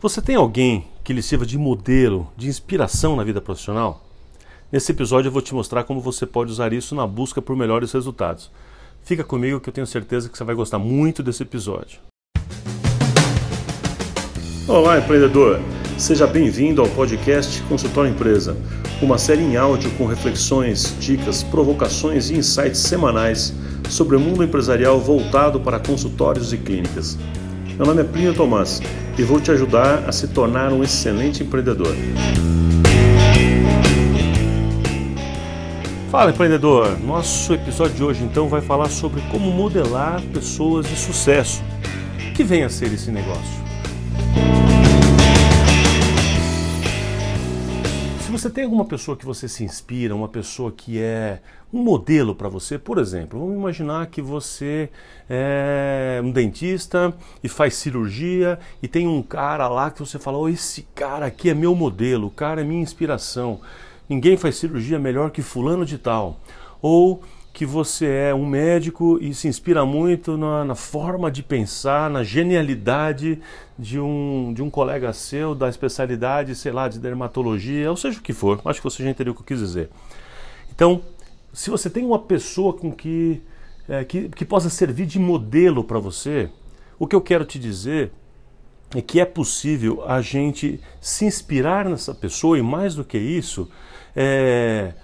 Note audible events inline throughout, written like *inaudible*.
Você tem alguém que lhe sirva de modelo, de inspiração na vida profissional? Nesse episódio eu vou te mostrar como você pode usar isso na busca por melhores resultados. Fica comigo que eu tenho certeza que você vai gostar muito desse episódio. Olá, empreendedor! Seja bem-vindo ao podcast Consultório Empresa, uma série em áudio com reflexões, dicas, provocações e insights semanais sobre o mundo empresarial voltado para consultórios e clínicas. Meu nome é Plínio Tomás e vou te ajudar a se tornar um excelente empreendedor. Fala empreendedor! Nosso episódio de hoje então vai falar sobre como modelar pessoas de sucesso. Que venha a ser esse negócio? Você tem alguma pessoa que você se inspira, uma pessoa que é um modelo para você, por exemplo, vamos imaginar que você é um dentista e faz cirurgia e tem um cara lá que você fala: oh, esse cara aqui é meu modelo, o cara é minha inspiração. Ninguém faz cirurgia melhor que fulano de tal. Ou que você é um médico e se inspira muito na, na, forma de pensar, na genialidade de um, de um colega seu da especialidade, sei lá, de dermatologia, ou seja o que for. Acho que você já entendeu o que eu quis dizer. Então, se você tem uma pessoa com que, é, que, que possa servir de modelo para você, o que eu quero te dizer é que é possível a gente se inspirar nessa pessoa e mais do que isso, é,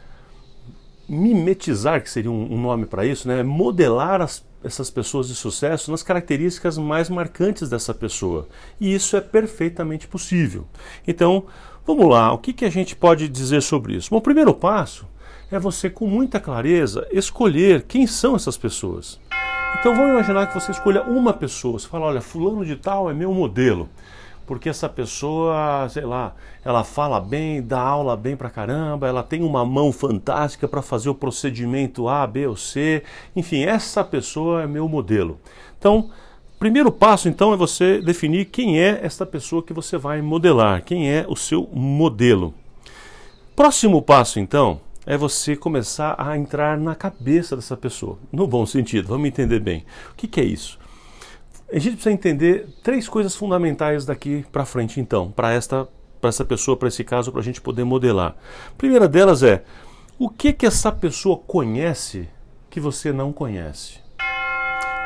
mimetizar, que seria um, nome para isso, né? modelar as, essas pessoas de sucesso nas características mais marcantes dessa pessoa. E isso é perfeitamente possível. Então, vamos lá, o que, que a gente pode dizer sobre isso? Bom, o primeiro passo é você, com muita clareza, escolher quem são essas pessoas. Então, vamos imaginar que você escolha uma pessoa, você fala, olha, fulano de tal é meu modelo porque essa pessoa, sei lá, ela fala bem, dá aula bem pra caramba, ela tem uma mão fantástica para fazer o procedimento A, B ou C. Enfim, essa pessoa é meu modelo. Então, primeiro passo então é você definir quem é esta pessoa que você vai modelar, quem é o seu modelo. Próximo passo então é você começar a entrar na cabeça dessa pessoa, no bom sentido, vamos entender bem. O que, que é isso? A gente precisa entender três coisas fundamentais daqui para frente, então, para esta para essa pessoa, para esse caso, para a gente poder modelar. A primeira delas é o que que essa pessoa conhece que você não conhece.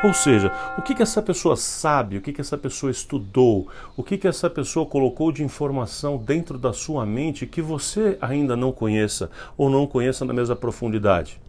Ou seja, o que, que essa pessoa sabe, o que, que essa pessoa estudou, o que, que essa pessoa colocou de informação dentro da sua mente que você ainda não conheça ou não conheça na mesma profundidade.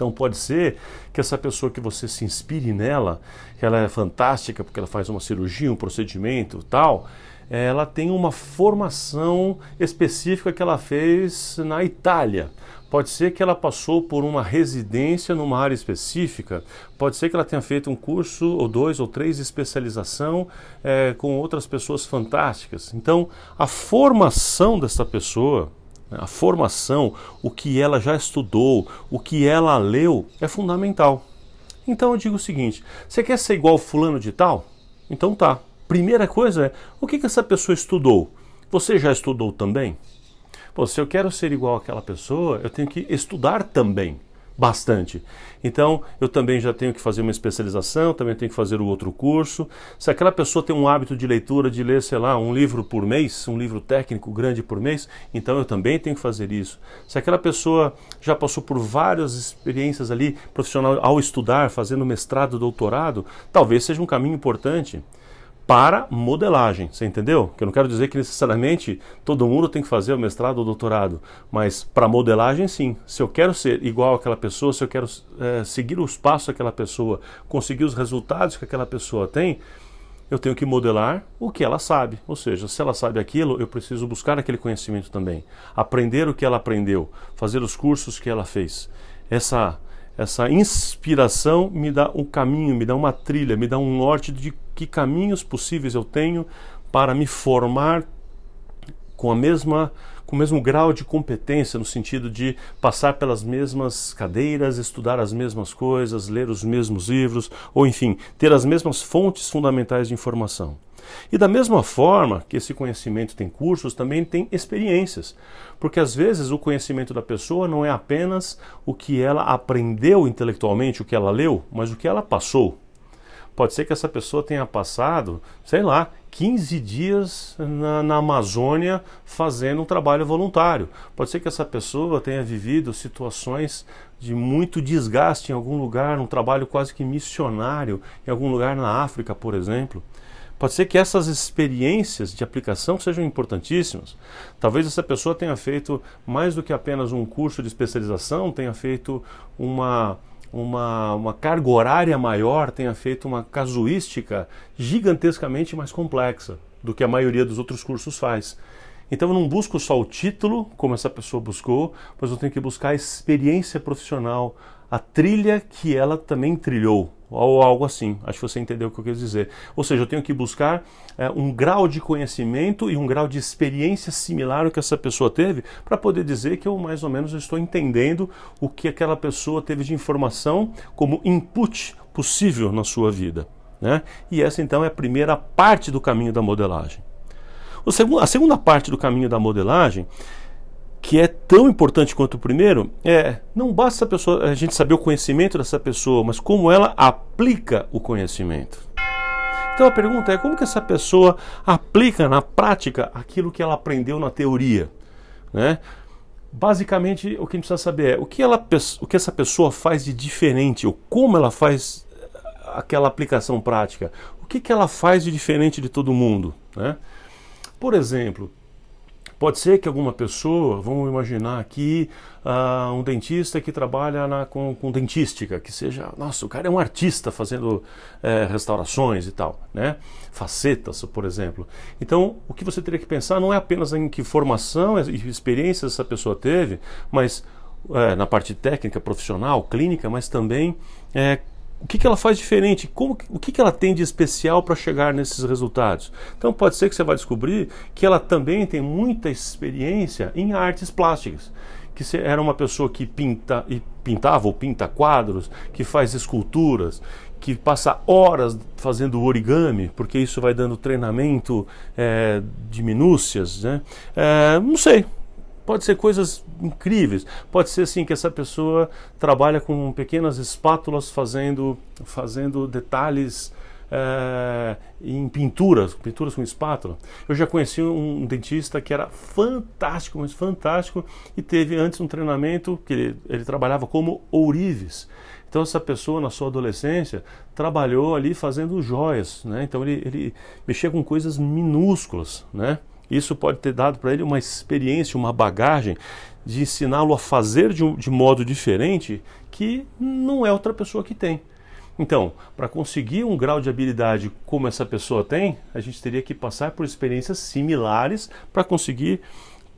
Então pode ser que essa pessoa que você se inspire nela, que ela é fantástica porque ela faz uma cirurgia, um procedimento, tal, ela tem uma formação específica que ela fez na Itália. Pode ser que ela passou por uma residência numa área específica, pode ser que ela tenha feito um curso ou dois ou três de especialização é, com outras pessoas fantásticas. Então, a formação dessa pessoa, a formação, o que ela já estudou, o que ela leu é fundamental. Então eu digo o seguinte: você quer ser igual fulano de tal? Então tá. Primeira coisa é o que, que essa pessoa estudou? Você já estudou também? Pô, se eu quero ser igual àquela pessoa, eu tenho que estudar também bastante. Então, eu também já tenho que fazer uma especialização, também tenho que fazer o outro curso. Se aquela pessoa tem um hábito de leitura, de ler, sei lá, um livro por mês, um livro técnico grande por mês, então eu também tenho que fazer isso. Se aquela pessoa já passou por várias experiências ali profissional ao estudar, fazendo mestrado, doutorado, talvez seja um caminho importante para modelagem, você entendeu? Que eu não quero dizer que necessariamente todo mundo tem que fazer o mestrado ou doutorado, mas para modelagem sim. Se eu quero ser igual àquela pessoa, se eu quero é, seguir os passos daquela pessoa, conseguir os resultados que aquela pessoa tem, eu tenho que modelar o que ela sabe. Ou seja, se ela sabe aquilo, eu preciso buscar aquele conhecimento também, aprender o que ela aprendeu, fazer os cursos que ela fez. Essa essa inspiração me dá um caminho, me dá uma trilha, me dá um norte de que caminhos possíveis eu tenho para me formar com a mesma com o mesmo grau de competência no sentido de passar pelas mesmas cadeiras, estudar as mesmas coisas, ler os mesmos livros, ou enfim, ter as mesmas fontes fundamentais de informação. E da mesma forma que esse conhecimento tem cursos, também tem experiências. Porque às vezes o conhecimento da pessoa não é apenas o que ela aprendeu intelectualmente, o que ela leu, mas o que ela passou. Pode ser que essa pessoa tenha passado, sei lá, 15 dias na, na, Amazônia fazendo um trabalho voluntário. Pode ser que essa pessoa tenha vivido situações de muito desgaste em algum lugar, um trabalho quase que missionário, em algum lugar na África, por exemplo. Pode ser que essas experiências de aplicação sejam importantíssimas. Talvez essa pessoa tenha feito mais do que apenas um curso de especialização, tenha feito uma, uma, uma carga horária maior, tenha feito uma casuística gigantescamente mais complexa do que a maioria dos outros cursos faz. Então eu não busco só o título, como essa pessoa buscou, mas eu tenho que buscar a experiência profissional, a trilha que ela também trilhou ou algo assim. Acho que você entendeu o que eu quis dizer. Ou seja, eu tenho que buscar é, um grau de conhecimento e um grau de experiência similar ao que essa pessoa teve para poder dizer que eu mais ou menos estou entendendo o que aquela pessoa teve de informação como input possível na sua vida. Né? E essa então é a primeira parte do caminho da modelagem. A segunda parte do caminho da modelagem que é tão importante quanto o primeiro é não basta a, pessoa, a gente saber o conhecimento dessa pessoa, mas como ela aplica o conhecimento. Então a pergunta é como que essa pessoa aplica na prática aquilo que ela aprendeu na teoria, né? Basicamente o que a gente precisa saber é o que, ela, o que essa pessoa faz de diferente, ou como ela faz aquela aplicação prática, o que, que ela faz de diferente de todo mundo, né? Por exemplo, Pode ser que alguma pessoa, vamos imaginar aqui, uh, um dentista que trabalha na, com, com, dentística, que seja, nossa, o cara é um artista fazendo é, restaurações e tal, né? Facetas, por exemplo. Então, o que você teria que pensar não é apenas em que formação e experiência essa pessoa teve, mas é, na parte técnica, profissional, clínica, mas também é, o que, que ela faz diferente, como, o que, que ela tem de especial para chegar nesses resultados. Então pode ser que você vai descobrir que ela também tem muita experiência em artes plásticas, que era uma pessoa que pinta e pintava ou pinta quadros, que faz esculturas, que passa horas fazendo origami, porque isso vai dando treinamento é, de minúcias, né? É, não sei, Pode ser coisas incríveis. Pode ser assim que essa pessoa trabalha com pequenas espátulas fazendo, fazendo detalhes é, em pinturas, pinturas com espátula. Eu já conheci um, dentista que era fantástico, mas fantástico, e teve antes um treinamento que ele, ele trabalhava como ourives. Então essa pessoa na sua adolescência trabalhou ali fazendo joias, né? Então ele, ele mexia com coisas minúsculas, né? Isso pode ter dado para ele uma experiência, uma bagagem de ensiná-lo a fazer de, de modo diferente que não é outra pessoa que tem. Então, para conseguir um grau de habilidade como essa pessoa tem, a gente teria que passar por experiências similares para conseguir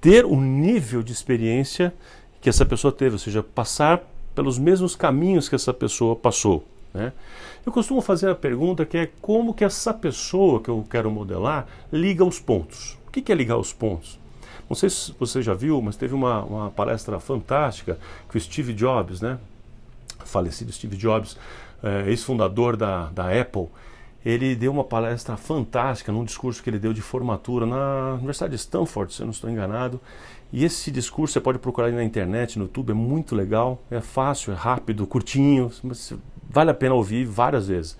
ter o nível de experiência que essa pessoa teve, ou seja, passar pelos mesmos caminhos que essa pessoa passou. Né? Eu costumo fazer a pergunta que é como que essa pessoa que eu quero modelar liga os pontos. O que é ligar os pontos? Não sei se você já viu, mas teve uma, uma palestra fantástica que o Steve Jobs, né, falecido Steve Jobs, é, ex-fundador da, da Apple, ele deu uma palestra fantástica num discurso que ele deu de formatura na Universidade de Stanford, se eu não estou enganado. E esse discurso você pode procurar na internet, no YouTube, é muito legal, é fácil, é rápido, curtinho, vale a pena ouvir várias vezes.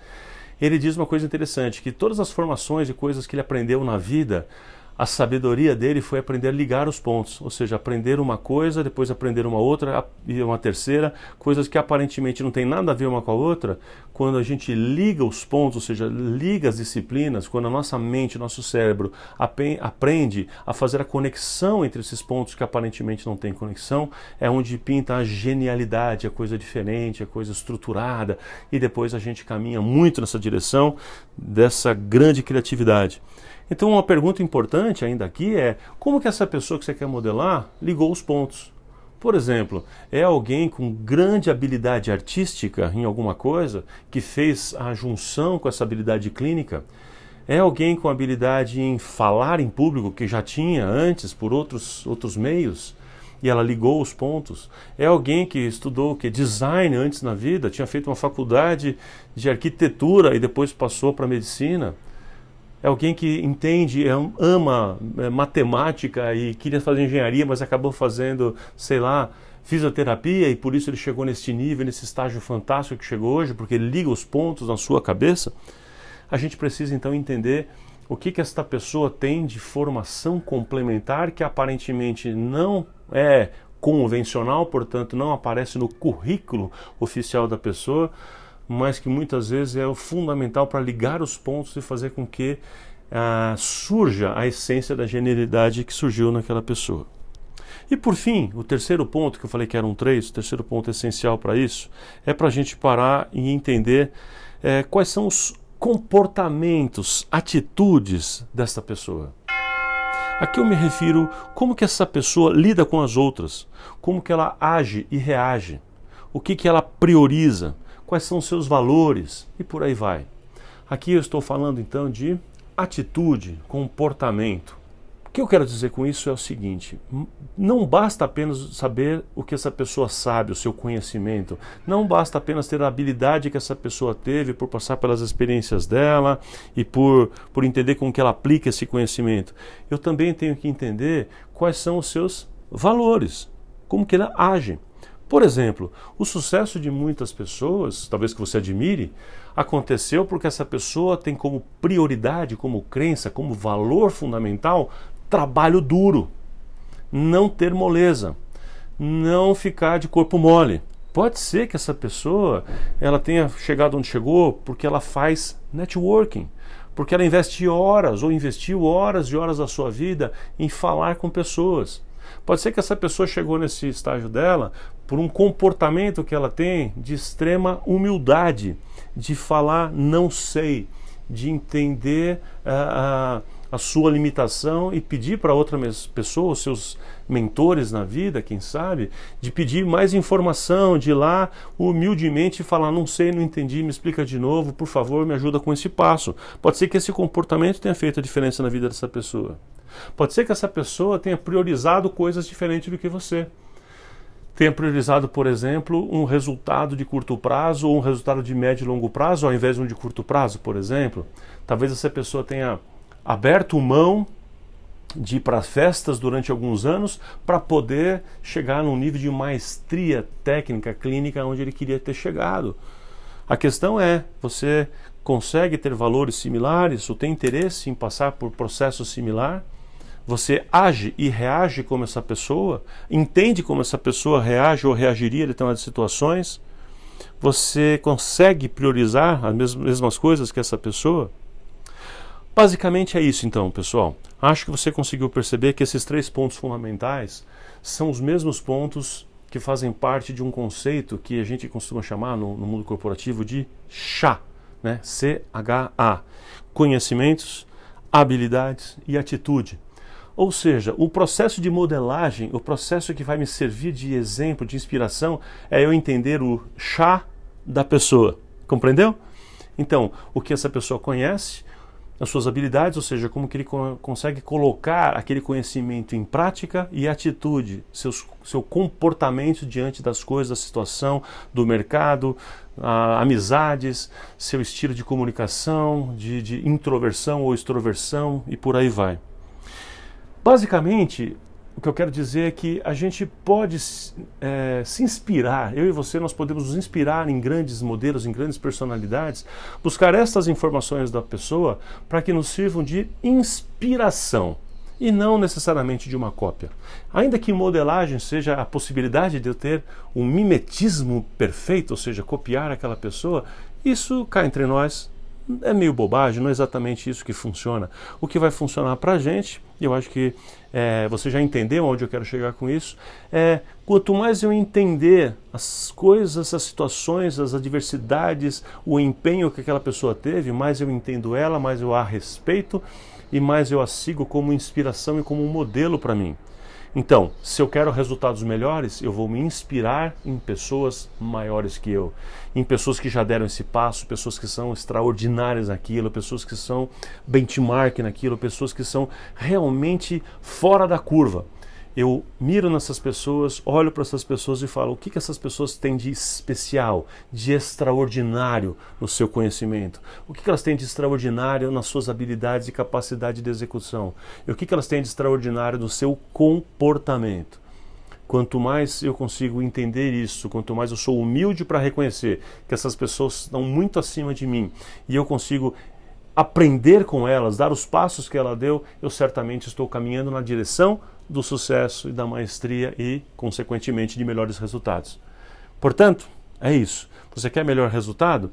Ele diz uma coisa interessante, que todas as formações e coisas que ele aprendeu na vida, a sabedoria dele foi aprender a ligar os pontos, ou seja, aprender uma coisa, depois aprender uma outra e uma terceira, coisas que aparentemente não tem nada a ver uma com a outra. Quando a gente liga os pontos, ou seja, liga as disciplinas, quando a nossa mente, nosso cérebro aprende a fazer a conexão entre esses pontos que aparentemente não tem conexão, é onde pinta a genialidade, a coisa diferente, a coisa estruturada, e depois a gente caminha muito nessa direção dessa grande criatividade. Então uma pergunta importante ainda aqui é como que essa pessoa que você quer modelar ligou os pontos? Por exemplo, é alguém com grande habilidade artística em alguma coisa que fez a junção com essa habilidade clínica? É alguém com habilidade em falar em público que já tinha antes por outros, outros meios? e ela ligou os pontos. É alguém que estudou que design antes na vida, tinha feito uma faculdade de arquitetura e depois passou para medicina é alguém que entende, é ama é, matemática e queria fazer engenharia, mas acabou fazendo, sei lá, fisioterapia e por isso ele chegou nesse nível, nesse estágio fantástico que chegou hoje, porque ele liga os pontos na sua cabeça. a gente precisa então entender o que, que esta pessoa tem de formação complementar que aparentemente não é convencional, portanto não aparece no currículo oficial da pessoa, mas que muitas vezes é o fundamental para ligar os pontos e fazer com que ah, surja a essência da genialidade que surgiu naquela pessoa. E por fim, o terceiro ponto, que eu falei que eram três, o terceiro ponto essencial para isso, é para a gente parar e entender é, quais são os comportamentos, atitudes desta pessoa. Aqui eu me refiro como que essa pessoa lida com as outras, como que ela age e reage, o que que ela prioriza, quais são os seus valores e por aí vai. Aqui eu estou falando então de atitude, comportamento que eu quero dizer com isso é o seguinte: não basta apenas saber o que essa pessoa sabe, o seu conhecimento, não basta apenas ter a habilidade que essa pessoa teve por passar pelas experiências dela e por, por entender como que ela aplica esse conhecimento. Eu também tenho que entender quais são os seus valores, como que ela age. Por exemplo, o sucesso de muitas pessoas, talvez que você admire, aconteceu porque essa pessoa tem como prioridade, como crença, como valor fundamental trabalho duro, não ter moleza, não ficar de corpo mole. Pode ser que essa pessoa ela tenha chegado onde chegou porque ela faz networking, porque ela investe horas ou investiu horas e horas da sua vida em falar com pessoas. Pode ser que essa pessoa chegou nesse estágio dela por um comportamento que ela tem de extrema humildade, de falar não sei, de entender uh, uh, a sua limitação e pedir para outra pessoa, seus mentores na vida, quem sabe, de pedir mais informação, de ir lá humildemente falar: não sei, não entendi, me explica de novo, por favor, me ajuda com esse passo. Pode ser que esse comportamento tenha feito a diferença na vida dessa pessoa. Pode ser que essa pessoa tenha priorizado coisas diferentes do que você tenha priorizado, por exemplo, um resultado de curto prazo ou um resultado de médio e longo prazo ao invés de um de curto prazo, por exemplo. Talvez essa pessoa tenha aberto mão de ir para festas durante alguns anos para poder chegar num nível de maestria técnica clínica onde ele queria ter chegado. A questão é, você consegue ter valores similares ou tem interesse em passar por processo similar? Você age e reage como essa pessoa? Entende como essa pessoa reage ou reagiria em determinadas situações? Você consegue priorizar as mesmas coisas que essa pessoa? Basicamente é isso então, pessoal. Acho que você conseguiu perceber que esses três pontos fundamentais são os mesmos pontos que fazem parte de um conceito que a gente costuma chamar no, no mundo corporativo de CHA, né? C-H-A. Conhecimentos, habilidades e atitude. Ou seja, o processo de modelagem, o processo que vai me servir de exemplo, de inspiração, é eu entender o chá da pessoa. Compreendeu? Então, o que essa pessoa conhece, as suas habilidades, ou seja, como que ele co consegue colocar aquele conhecimento em prática e atitude, seus, seu comportamento diante das coisas, da situação, do mercado, amizades, seu estilo de comunicação, de, de introversão ou extroversão e por aí vai. Basicamente, o que eu quero dizer é que a gente pode é, se inspirar, eu e você, nós podemos nos inspirar em grandes modelos, em grandes personalidades, buscar estas informações da pessoa para que nos sirvam de inspiração e não necessariamente de uma cópia. Ainda que modelagem seja a possibilidade de eu ter um mimetismo perfeito, ou seja, copiar aquela pessoa, isso cá entre nós é meio bobagem, não é exatamente isso que funciona. O que vai funcionar para a gente, e eu acho que é, você já entendeu onde eu quero chegar com isso, é quanto mais eu entender as coisas, as situações, as adversidades, o empenho que aquela pessoa teve, mais eu entendo ela, mais eu a respeito e mais eu a sigo como inspiração e como um modelo para mim. Então, se eu quero resultados melhores, eu vou me inspirar em pessoas maiores que eu, em pessoas que já deram esse passo, pessoas que são extraordinárias naquilo, pessoas que são benchmark naquilo, pessoas que são realmente fora da curva eu miro nessas pessoas, olho para essas pessoas e falo o que, que essas pessoas têm de especial, de extraordinário no seu conhecimento, o que, que elas têm de extraordinário nas suas habilidades e capacidade de execução, e o que, que elas têm de extraordinário no seu comportamento. Quanto mais eu consigo entender isso, quanto mais eu sou humilde para reconhecer que essas pessoas estão muito acima de mim e eu consigo aprender com elas, dar os passos que ela deu, eu certamente estou caminhando na direção do sucesso e da maestria e, consequentemente, de melhores resultados. Portanto, é isso. Você quer melhor resultado?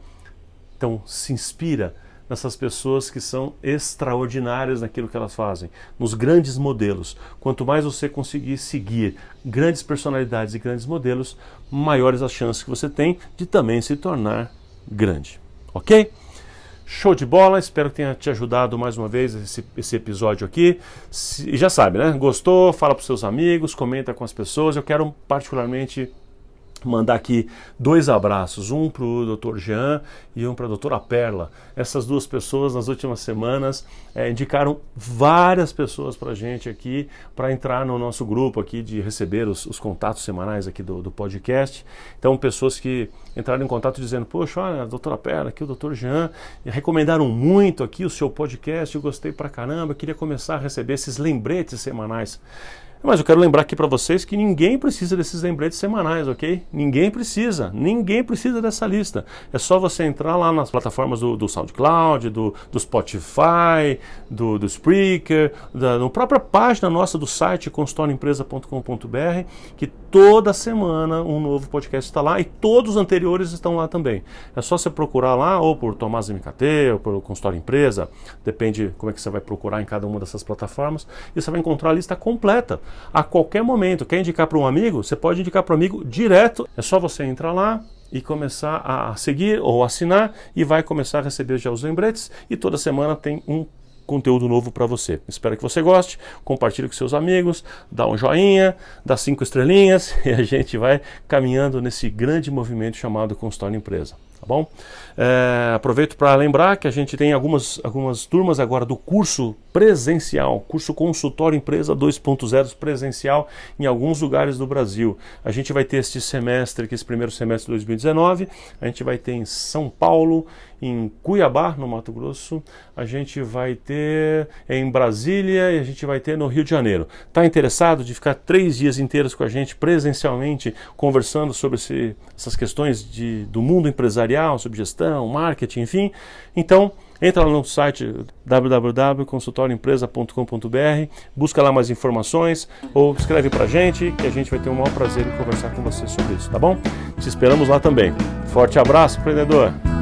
Então, se inspira nessas pessoas que são extraordinárias naquilo que elas fazem, nos grandes modelos. Quanto mais você conseguir seguir grandes personalidades e grandes modelos, maiores as chances que você tem de também se tornar grande. Ok? Show de bola, espero que tenha te ajudado mais uma vez esse, esse episódio aqui. Se, já sabe, né? Gostou? Fala para seus amigos, comenta com as pessoas. Eu quero particularmente mandar aqui dois abraços, um para o Dr. Jean e um para a doutora Perla. Essas duas pessoas nas últimas semanas é, indicaram várias pessoas para a gente aqui para entrar no nosso grupo aqui de receber os, os contatos semanais aqui do, do, podcast. Então pessoas que entraram em contato dizendo, poxa, olha, a doutora Perla, aqui o Dr. Jean, recomendaram muito aqui o seu podcast, eu gostei pra caramba, queria começar a receber esses lembretes semanais. Mas eu quero lembrar aqui para vocês que ninguém precisa desses lembretes semanais, ok? Ninguém precisa, ninguém precisa dessa lista. É só você entrar lá nas plataformas do, do SoundCloud, do, do Spotify, do, do Spreaker, da na própria página nossa do site consultorioempresa.com.br, que toda semana um novo podcast está lá e todos os anteriores estão lá também. É só você procurar lá, ou por Tomás MKT, ou por Consultório Empresa, depende como é que você vai procurar em cada uma dessas plataformas, e você vai encontrar a lista completa a qualquer momento. Quer indicar para um amigo? Você pode indicar para um amigo direto. É só você entrar lá e começar a seguir ou assinar e vai começar a receber já os lembretes e toda semana tem um conteúdo novo para você. Espero que você goste, compartilhe com seus amigos, dá um joinha, dá cinco estrelinhas *laughs* e a gente vai caminhando nesse grande movimento chamado Consultório Empresa tá bom? É, aproveito para lembrar que a gente tem algumas, algumas turmas agora do curso presencial, curso Consultório Empresa 2.0 presencial em alguns lugares do Brasil. A gente vai ter este semestre, que esse primeiro semestre de 2019, a gente vai ter em São Paulo, em Cuiabá, no Mato Grosso, a gente vai ter em Brasília e a gente vai ter no Rio de Janeiro. Está interessado de ficar três dias inteiros com a gente presencialmente, conversando sobre esse, essas questões de, do mundo empresarial, sobre gestão, marketing, enfim? Então, Entra lá no site www.consultorioempresa.com.br, busca lá mais informações ou escreve para a gente que a gente vai ter o maior prazer em conversar com você sobre isso, tá bom? Te esperamos lá também. Forte abraço, empreendedor!